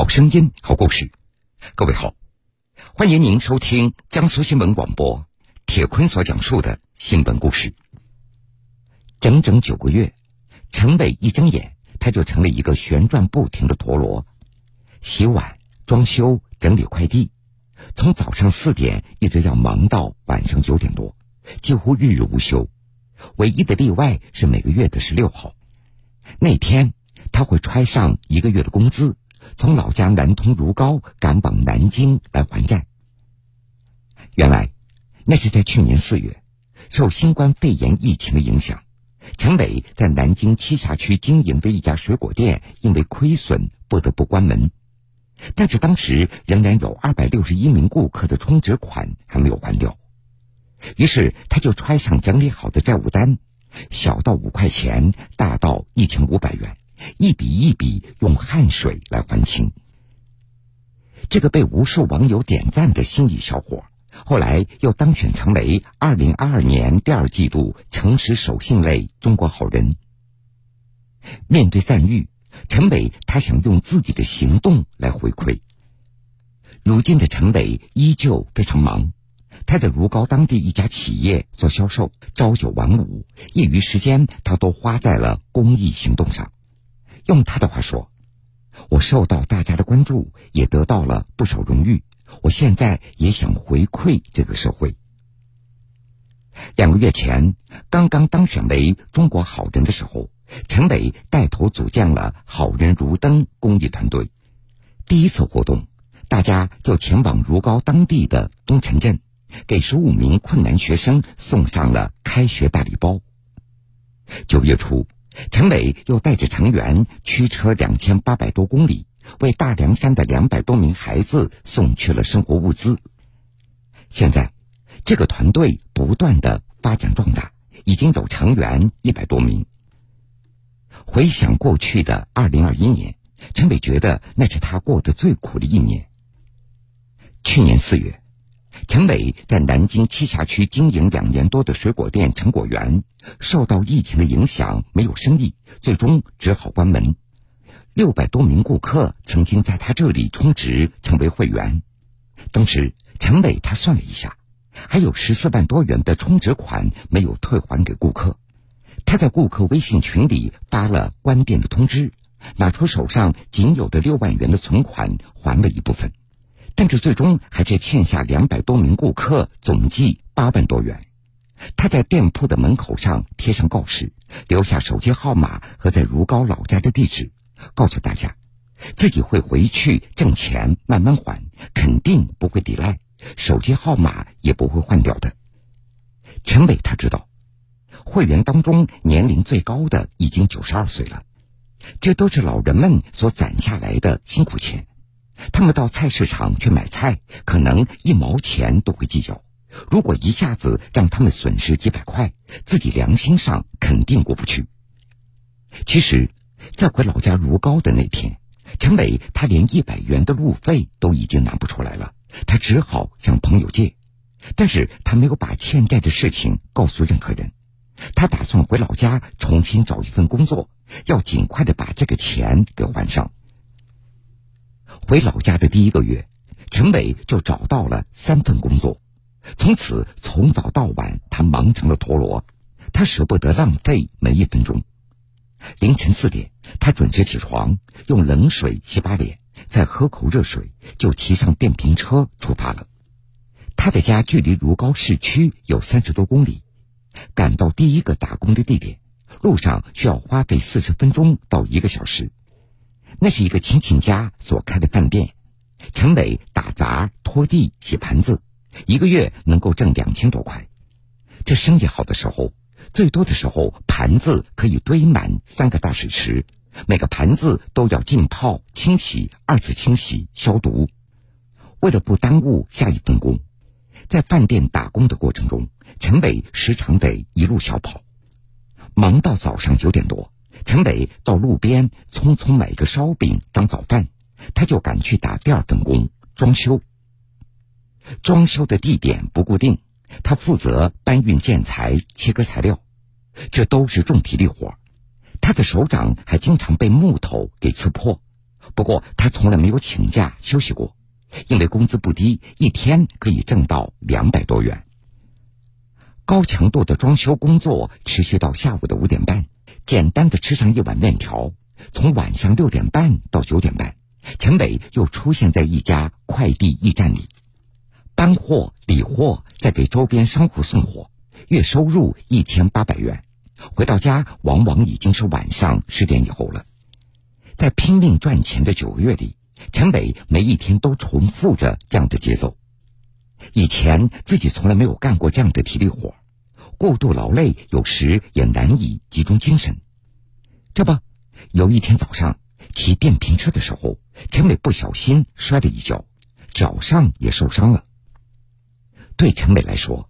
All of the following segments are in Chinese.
好声音，好故事。各位好，欢迎您收听江苏新闻广播铁坤所讲述的新闻故事。整整九个月，陈伟一睁眼，他就成了一个旋转不停的陀螺，洗碗、装修、整理快递，从早上四点一直要忙到晚上九点多，几乎日日无休。唯一的例外是每个月的十六号，那天他会揣上一个月的工资。从老家南通如皋赶往南京来还债。原来，那是在去年四月，受新冠肺炎疫情的影响，陈伟在南京栖霞区经营的一家水果店因为亏损不得不关门。但是当时仍然有二百六十一名顾客的充值款还没有还掉，于是他就揣上整理好的债务单，小到五块钱，大到一千五百元。一笔一笔用汗水来还清。这个被无数网友点赞的心理小伙，后来又当选成为二零二二年第二季度诚实守信类中国好人。面对赞誉，陈伟他想用自己的行动来回馈。如今的陈伟依旧非常忙，他在如皋当地一家企业做销售，朝九晚五，业余时间他都花在了公益行动上。用他的话说：“我受到大家的关注，也得到了不少荣誉。我现在也想回馈这个社会。”两个月前，刚刚当选为中国好人的时候，陈伟带头组建了“好人如灯”公益团队。第一次活动，大家就前往如皋当地的东城镇，给十五名困难学生送上了开学大礼包。九月初。陈伟又带着成员驱车两千八百多公里，为大凉山的两百多名孩子送去了生活物资。现在，这个团队不断的发展壮大，已经有成员一百多名。回想过去的二零二一年，陈伟觉得那是他过得最苦的一年。去年四月。陈伟在南京栖霞区经营两年多的水果店成果园，受到疫情的影响，没有生意，最终只好关门。六百多名顾客曾经在他这里充值成为会员，当时陈伟他算了一下，还有十四万多元的充值款没有退还给顾客。他在顾客微信群里发了关店的通知，拿出手上仅有的六万元的存款还了一部分。但是最终还是欠下两百多名顾客总计八万多元。他在店铺的门口上贴上告示，留下手机号码和在如皋老家的地址，告诉大家自己会回去挣钱，慢慢还，肯定不会抵赖，手机号码也不会换掉的。陈伟他知道，会员当中年龄最高的已经九十二岁了，这都是老人们所攒下来的辛苦钱。他们到菜市场去买菜，可能一毛钱都会计较。如果一下子让他们损失几百块，自己良心上肯定过不去。其实，在回老家如皋的那天，陈伟他连一百元的路费都已经拿不出来了，他只好向朋友借。但是他没有把欠债的事情告诉任何人，他打算回老家重新找一份工作，要尽快的把这个钱给还上。回老家的第一个月，陈伟就找到了三份工作，从此从早到晚，他忙成了陀螺，他舍不得浪费每一分钟。凌晨四点，他准时起床，用冷水洗把脸，再喝口热水，就骑上电瓶车出发了。他的家距离如皋市区有三十多公里，赶到第一个打工的地点，路上需要花费四十分钟到一个小时。那是一个亲戚家所开的饭店，陈伟打杂、拖地、洗盘子，一个月能够挣两千多块。这生意好的时候，最多的时候盘子可以堆满三个大水池，每个盘子都要浸泡、清洗、二次清洗、消毒。为了不耽误下一份工，在饭店打工的过程中，陈伟时常得一路小跑，忙到早上九点多。陈伟到路边匆匆买个烧饼当早饭，他就赶去打第二份工装修。装修的地点不固定，他负责搬运建材、切割材料，这都是重体力活。他的手掌还经常被木头给刺破，不过他从来没有请假休息过，因为工资不低，一天可以挣到两百多元。高强度的装修工作持续到下午的五点半，简单的吃上一碗面条。从晚上六点半到九点半，陈伟又出现在一家快递驿站里，搬货、理货，再给周边商户送货，月收入一千八百元。回到家，往往已经是晚上十点以后了。在拼命赚钱的九个月里，陈伟每一天都重复着这样的节奏。以前自己从来没有干过这样的体力活，过度劳累有时也难以集中精神。这不，有一天早上骑电瓶车的时候，陈伟不小心摔了一跤，脚上也受伤了。对陈伟来说，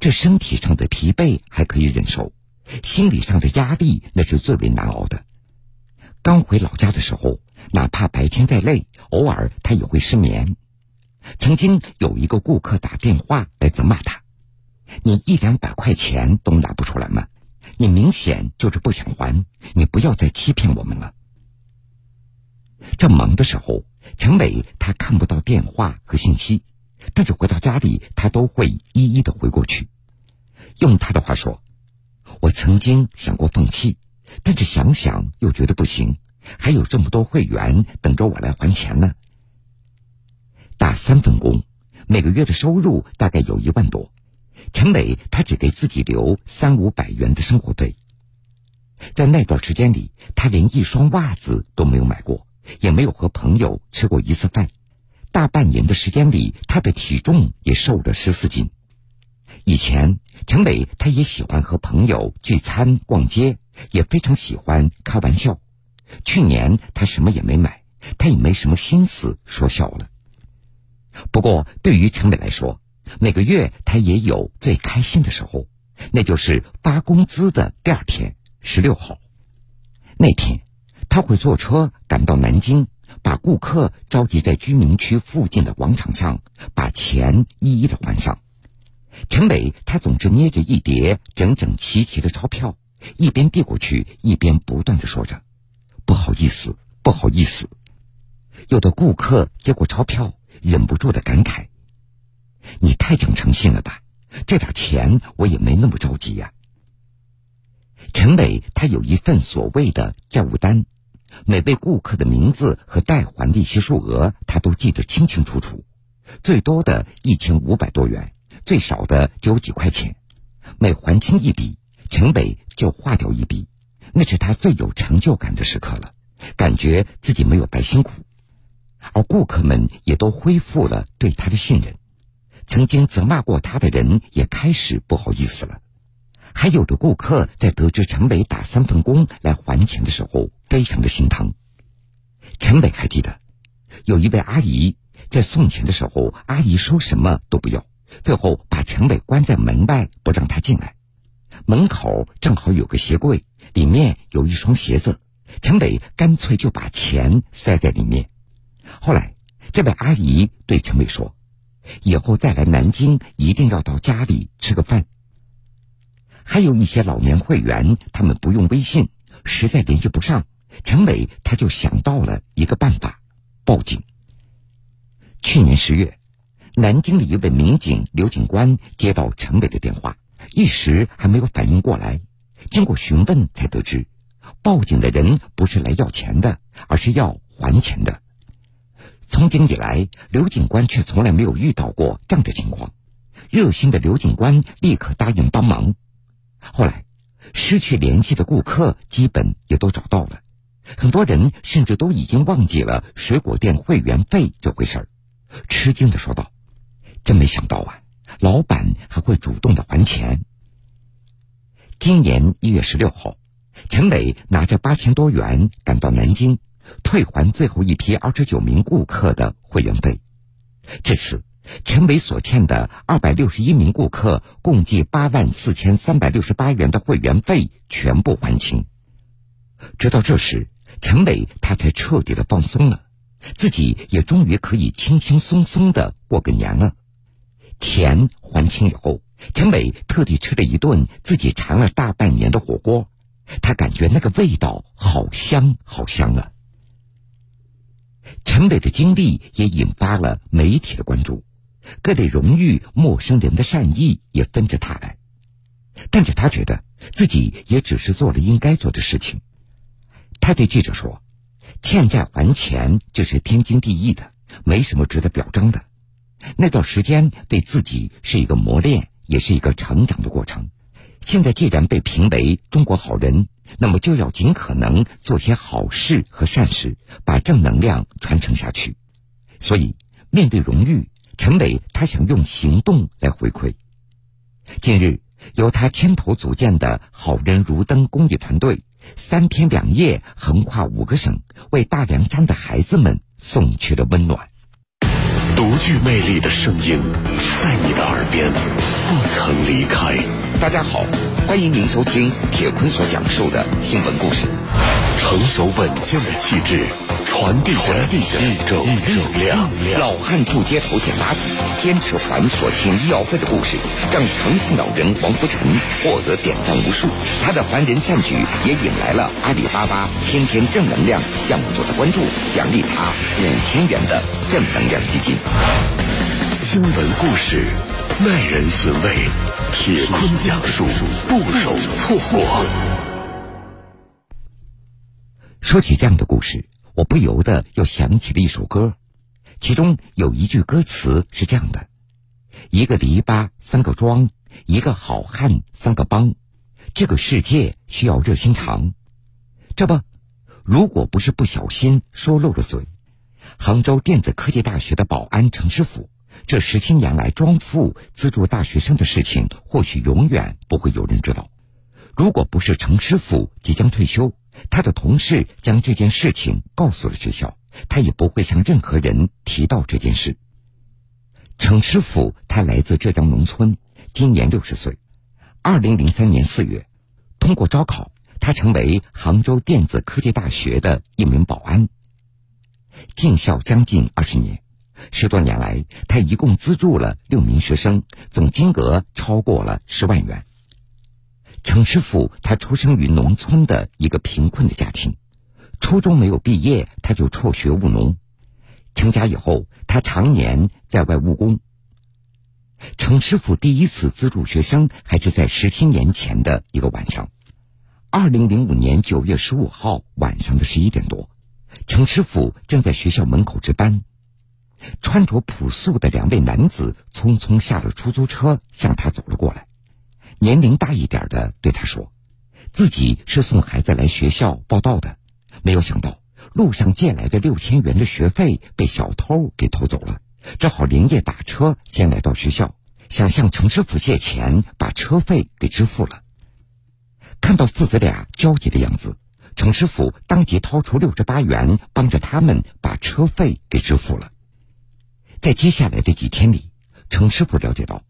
这身体上的疲惫还可以忍受。心理上的压力那是最为难熬的。刚回老家的时候，哪怕白天再累，偶尔他也会失眠。曾经有一个顾客打电话来责骂他：“你一两百块钱都拿不出来吗？你明显就是不想还，你不要再欺骗我们了。”这忙的时候，陈伟他看不到电话和信息，但是回到家里，他都会一一的回过去。用他的话说。我曾经想过放弃，但是想想又觉得不行，还有这么多会员等着我来还钱呢。打三份工，每个月的收入大概有一万多。陈伟他只给自己留三五百元的生活费，在那段时间里，他连一双袜子都没有买过，也没有和朋友吃过一次饭。大半年的时间里，他的体重也瘦了十四斤。以前，陈伟他也喜欢和朋友聚餐、逛街，也非常喜欢开玩笑。去年他什么也没买，他也没什么心思说笑了。不过，对于陈伟来说，每个月他也有最开心的时候，那就是发工资的第二天，十六号。那天，他会坐车赶到南京，把顾客召集在居民区附近的广场上，把钱一一的还上。陈伟他总是捏着一叠整整齐齐的钞票，一边递过去，一边不断的说着：“不好意思，不好意思。”有的顾客接过钞票，忍不住的感慨：“你太讲诚信了吧？这点钱我也没那么着急呀。”陈伟他有一份所谓的债务单，每位顾客的名字和代还利息数额他都记得清清楚楚，最多的一千五百多元。最少的只有几块钱，每还清一笔，陈伟就划掉一笔，那是他最有成就感的时刻了，感觉自己没有白辛苦，而顾客们也都恢复了对他的信任，曾经责骂过他的人也开始不好意思了，还有的顾客在得知陈伟打三份工来还钱的时候，非常的心疼。陈伟还记得，有一位阿姨在送钱的时候，阿姨说什么都不要。最后把陈伟关在门外，不让他进来。门口正好有个鞋柜，里面有一双鞋子。陈伟干脆就把钱塞在里面。后来，这位阿姨对陈伟说：“以后再来南京，一定要到家里吃个饭。”还有一些老年会员，他们不用微信，实在联系不上，陈伟他就想到了一个办法：报警。去年十月。南京的一位民警刘警官接到陈伟的电话，一时还没有反应过来。经过询问，才得知，报警的人不是来要钱的，而是要还钱的。从警以来，刘警官却从来没有遇到过这样的情况。热心的刘警官立刻答应帮忙。后来，失去联系的顾客基本也都找到了，很多人甚至都已经忘记了水果店会员费这回事儿，吃惊的说道。真没想到啊，老板还会主动的还钱。今年一月十六号，陈伟拿着八千多元赶到南京，退还最后一批二十九名顾客的会员费。至此，陈伟所欠的二百六十一名顾客共计八万四千三百六十八元的会员费全部还清。直到这时，陈伟他才彻底的放松了，自己也终于可以轻轻松松的过个年了。钱还清以后，陈伟特地吃了一顿自己馋了大半年的火锅，他感觉那个味道好香好香啊！陈伟的经历也引发了媒体的关注，各类荣誉、陌生人的善意也纷至沓来。但是他觉得自己也只是做了应该做的事情。他对记者说：“欠债还钱这是天经地义的，没什么值得表彰的。那段时间对自己是一个磨练，也是一个成长的过程。现在既然被评为中国好人，那么就要尽可能做些好事和善事，把正能量传承下去。所以，面对荣誉，陈伟他想用行动来回馈。近日，由他牵头组建的好人如灯公益团队。”三天两夜，横跨五个省，为大凉山的孩子们送去了温暖。独具魅力的声音，在你的耳边不曾离开。大家好，欢迎您收听铁坤所讲述的新闻故事。成熟稳健的气质。传递着一种力量。老汉住街头捡垃圾，坚持还所欠医药费的故事，让诚信老人王福成获得点赞无数。他的凡人善举也引来了阿里巴巴天天正能量项目组的关注，奖励他五千元的正能量基金。新闻故事耐人寻味，铁坤讲述不容错过。说起这样的故事。我不由得又想起了一首歌，其中有一句歌词是这样的：“一个篱笆三个桩，一个好汉三个帮，这个世界需要热心肠。”这不，如果不是不小心说漏了嘴，杭州电子科技大学的保安程师傅，这十七年来装富资助大学生的事情，或许永远不会有人知道。如果不是程师傅即将退休。他的同事将这件事情告诉了学校，他也不会向任何人提到这件事。程师傅，他来自浙江农村，今年六十岁。二零零三年四月，通过招考，他成为杭州电子科技大学的一名保安。进校将近二十年，十多年来，他一共资助了六名学生，总金额超过了十万元。程师傅，他出生于农村的一个贫困的家庭，初中没有毕业，他就辍学务农。成家以后，他常年在外务工。程师傅第一次资助学生，还是在十七年前的一个晚上。二零零五年九月十五号晚上的十一点多，程师傅正在学校门口值班，穿着朴素的两位男子匆匆下了出租车，向他走了过来。年龄大一点的对他说：“自己是送孩子来学校报道的，没有想到路上借来的六千元的学费被小偷给偷走了，只好连夜打车先来到学校，想向程师傅借钱把车费给支付了。看到父子俩焦急的样子，程师傅当即掏出六十八元，帮着他们把车费给支付了。在接下来的几天里，程师傅了解到。”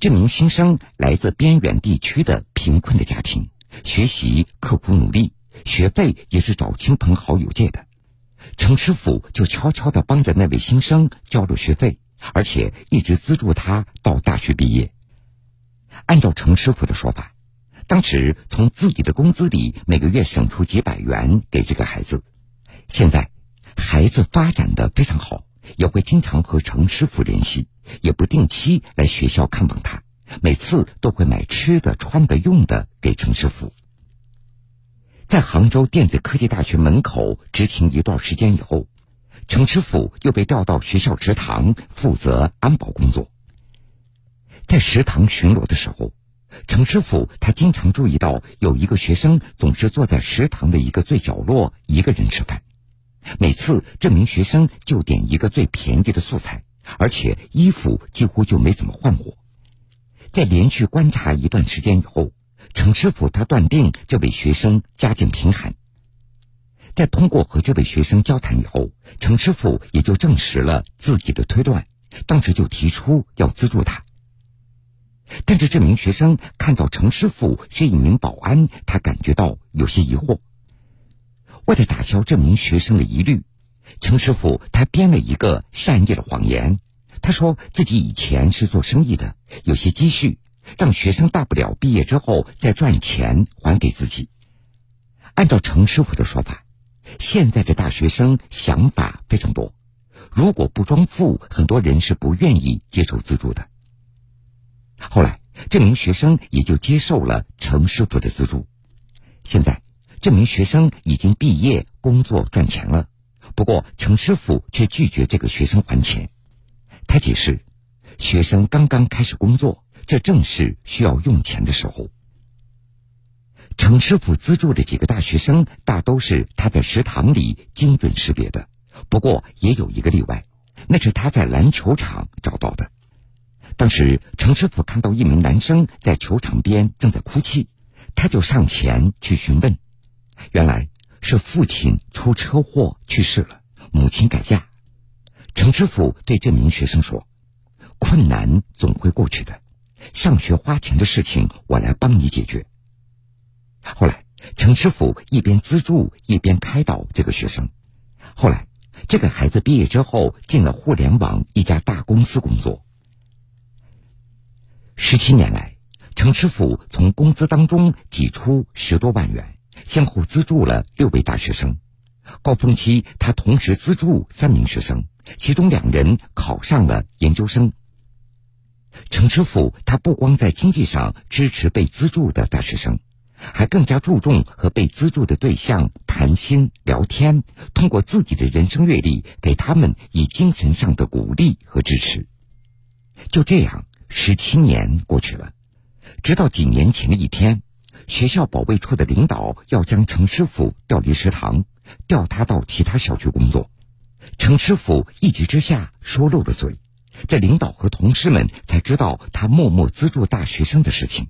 这名新生来自边远地区的贫困的家庭，学习刻苦努力，学费也是找亲朋好友借的。程师傅就悄悄地帮着那位新生交了学费，而且一直资助他到大学毕业。按照程师傅的说法，当时从自己的工资里每个月省出几百元给这个孩子。现在，孩子发展的非常好，也会经常和程师傅联系。也不定期来学校看望他，每次都会买吃的、穿的、用的给程师傅。在杭州电子科技大学门口执勤一段时间以后，程师傅又被调到学校食堂负责安保工作。在食堂巡逻的时候，程师傅他经常注意到有一个学生总是坐在食堂的一个最角落一个人吃饭，每次这名学生就点一个最便宜的素菜。而且衣服几乎就没怎么换过。在连续观察一段时间以后，程师傅他断定这位学生家境贫寒。在通过和这位学生交谈以后，程师傅也就证实了自己的推断，当时就提出要资助他。但是这名学生看到程师傅是一名保安，他感觉到有些疑惑。为了打消这名学生的疑虑。程师傅他编了一个善意的谎言，他说自己以前是做生意的，有些积蓄，让学生大不了毕业之后再赚钱还给自己。按照程师傅的说法，现在的大学生想法非常多，如果不装富，很多人是不愿意接受资助的。后来，这名学生也就接受了程师傅的资助。现在，这名学生已经毕业，工作赚钱了。不过，程师傅却拒绝这个学生还钱。他解释，学生刚刚开始工作，这正是需要用钱的时候。程师傅资助的几个大学生，大都是他在食堂里精准识别的。不过，也有一个例外，那是他在篮球场找到的。当时，程师傅看到一名男生在球场边正在哭泣，他就上前去询问。原来是父亲出车祸去世了，母亲改嫁。程师傅对这名学生说：“困难总会过去的，上学花钱的事情我来帮你解决。”后来，程师傅一边资助一边开导这个学生。后来，这个孩子毕业之后进了互联网一家大公司工作。十七年来，程师傅从工资当中挤出十多万元，先后资助了六位大学生。高峰期，他同时资助三名学生，其中两人考上了研究生。程师傅他不光在经济上支持被资助的大学生，还更加注重和被资助的对象谈心聊天，通过自己的人生阅历，给他们以精神上的鼓励和支持。就这样。十七年过去了，直到几年前的一天，学校保卫处的领导要将程师傅调离食堂，调他到其他小区工作。程师傅一急之下说漏了嘴，这领导和同事们才知道他默默资助大学生的事情。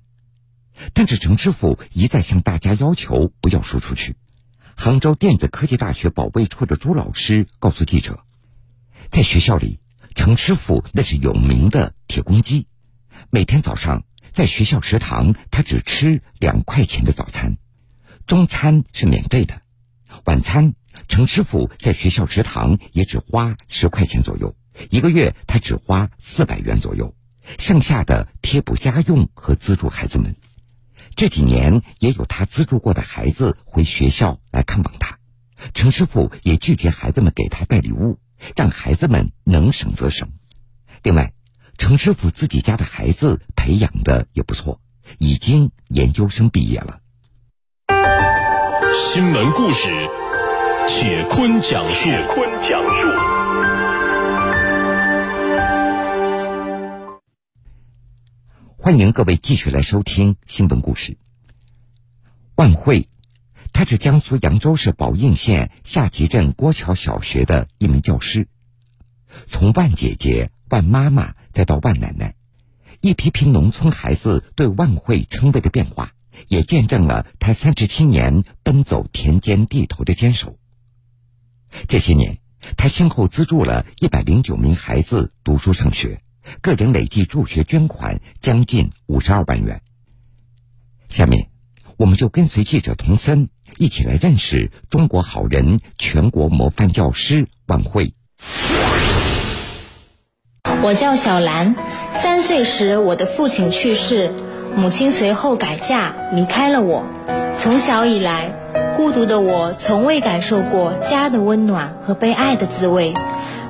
但是程师傅一再向大家要求不要说出去。杭州电子科技大学保卫处的朱老师告诉记者，在学校里，程师傅那是有名的铁公鸡。每天早上在学校食堂，他只吃两块钱的早餐，中餐是免费的，晚餐程师傅在学校食堂也只花十块钱左右，一个月他只花四百元左右，剩下的贴补家用和资助孩子们。这几年也有他资助过的孩子回学校来看望他，程师傅也拒绝孩子们给他带礼物，让孩子们能省则省。另外。程师傅自己家的孩子培养的也不错，已经研究生毕业了。新闻故事，铁坤讲述。铁坤讲述。欢迎各位继续来收听新闻故事。万慧，她是江苏扬州市宝应县下集镇郭桥小学的一名教师，从万姐姐。万妈妈，再到万奶奶，一批批农村孩子对万惠称谓的变化，也见证了他三十七年奔走田间地头的坚守。这些年，他先后资助了一百零九名孩子读书上学，个人累计助学捐款将近五十二万元。下面，我们就跟随记者童森一起来认识中国好人、全国模范教师万惠。我叫小兰，三岁时我的父亲去世，母亲随后改嫁离开了我。从小以来，孤独的我从未感受过家的温暖和被爱的滋味。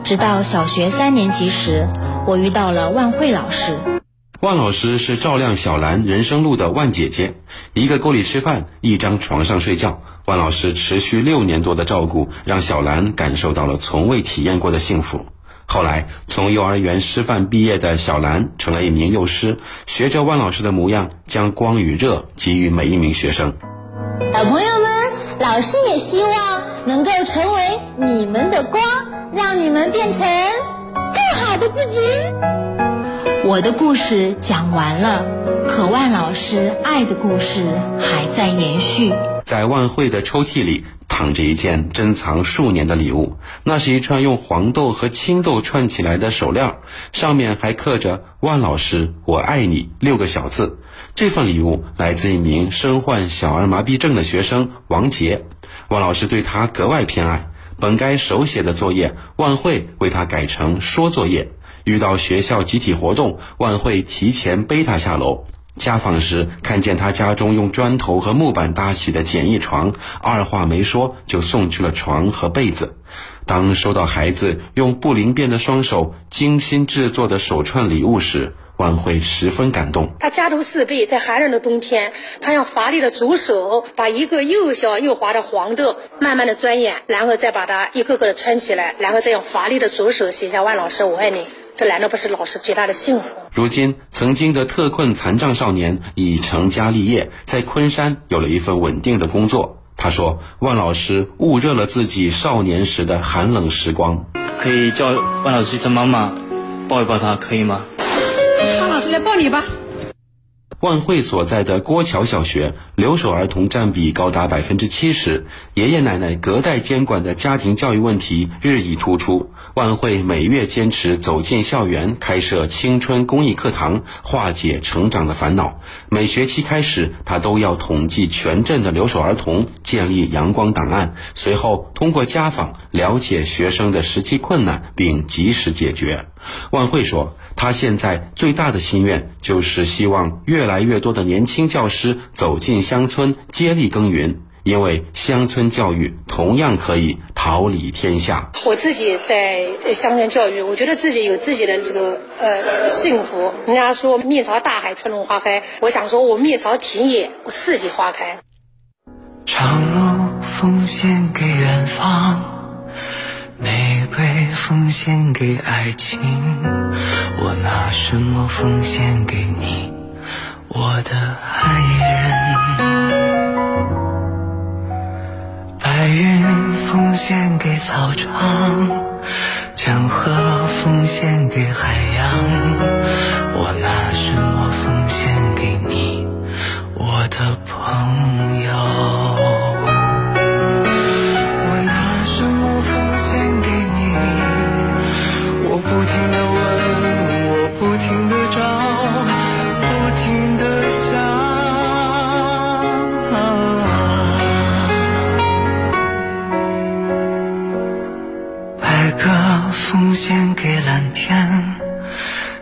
直到小学三年级时，我遇到了万慧老师。万老师是照亮小兰人生路的万姐姐，一个锅里吃饭，一张床上睡觉。万老师持续六年多的照顾，让小兰感受到了从未体验过的幸福。后来，从幼儿园师范毕业的小兰成了一名幼师，学着万老师的模样，将光与热给予每一名学生。小朋友们，老师也希望能够成为你们的光，让你们变成更好的自己。我的故事讲完了，可万老师爱的故事还在延续。在万慧的抽屉里。躺着一件珍藏数年的礼物，那是一串用黄豆和青豆串起来的手链，上面还刻着“万老师，我爱你”六个小字。这份礼物来自一名身患小儿麻痹症的学生王杰，万老师对他格外偏爱。本该手写的作业，万慧为他改成说作业。遇到学校集体活动，万慧提前背他下楼。家访时，看见他家中用砖头和木板搭起的简易床，二话没说就送去了床和被子。当收到孩子用不灵便的双手精心制作的手串礼物时，万慧十分感动。他家徒四壁，在寒冷的冬天，他用华丽的竹手把一个又小又滑的黄豆慢慢的钻研，然后再把它一个个的穿起来，然后再用华丽的竹手写下“万老师我爱你”。这难道不是老师最大的幸福？如今，曾经的特困残障少年已成家立业，在昆山有了一份稳定的工作。他说：“万老师捂热了自己少年时的寒冷时光。”可以叫万老师叫妈妈，抱一抱他，可以吗？万老师来抱你吧。万慧所在的郭桥小学留守儿童占比高达百分之七十，爷爷奶奶隔代监管的家庭教育问题日益突出。万慧每月坚持走进校园，开设青春公益课堂，化解成长的烦恼。每学期开始，他都要统计全镇的留守儿童，建立阳光档案，随后通过家访了解学生的实际困难，并及时解决。万慧说。他现在最大的心愿就是希望越来越多的年轻教师走进乡村，接力耕耘，因为乡村教育同样可以桃李天下。我自己在乡村教育，我觉得自己有自己的这个呃幸福。人家说面朝大海，春暖花开，我想说我面朝田野，我四季花开。长路奉献给远方。玫瑰奉献给爱情，我拿什么奉献给你，我的爱人？白云奉献给草场，江河奉献给海洋，我拿什么奉献给你，我的朋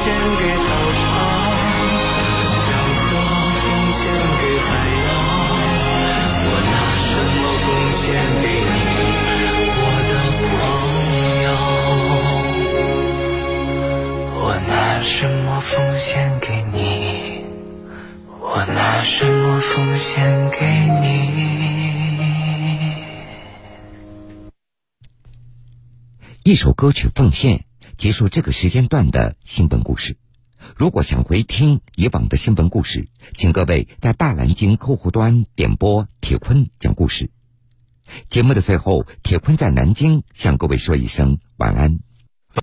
献给草场，小河，奉献给海洋，我拿什么奉献给你？我的朋友。我拿什么奉献给你？我拿什么奉献给你？一首歌曲奉献。结束这个时间段的新闻故事。如果想回听以往的新闻故事，请各位在大南京客户端点播铁坤讲故事。节目的最后，铁坤在南京向各位说一声晚安。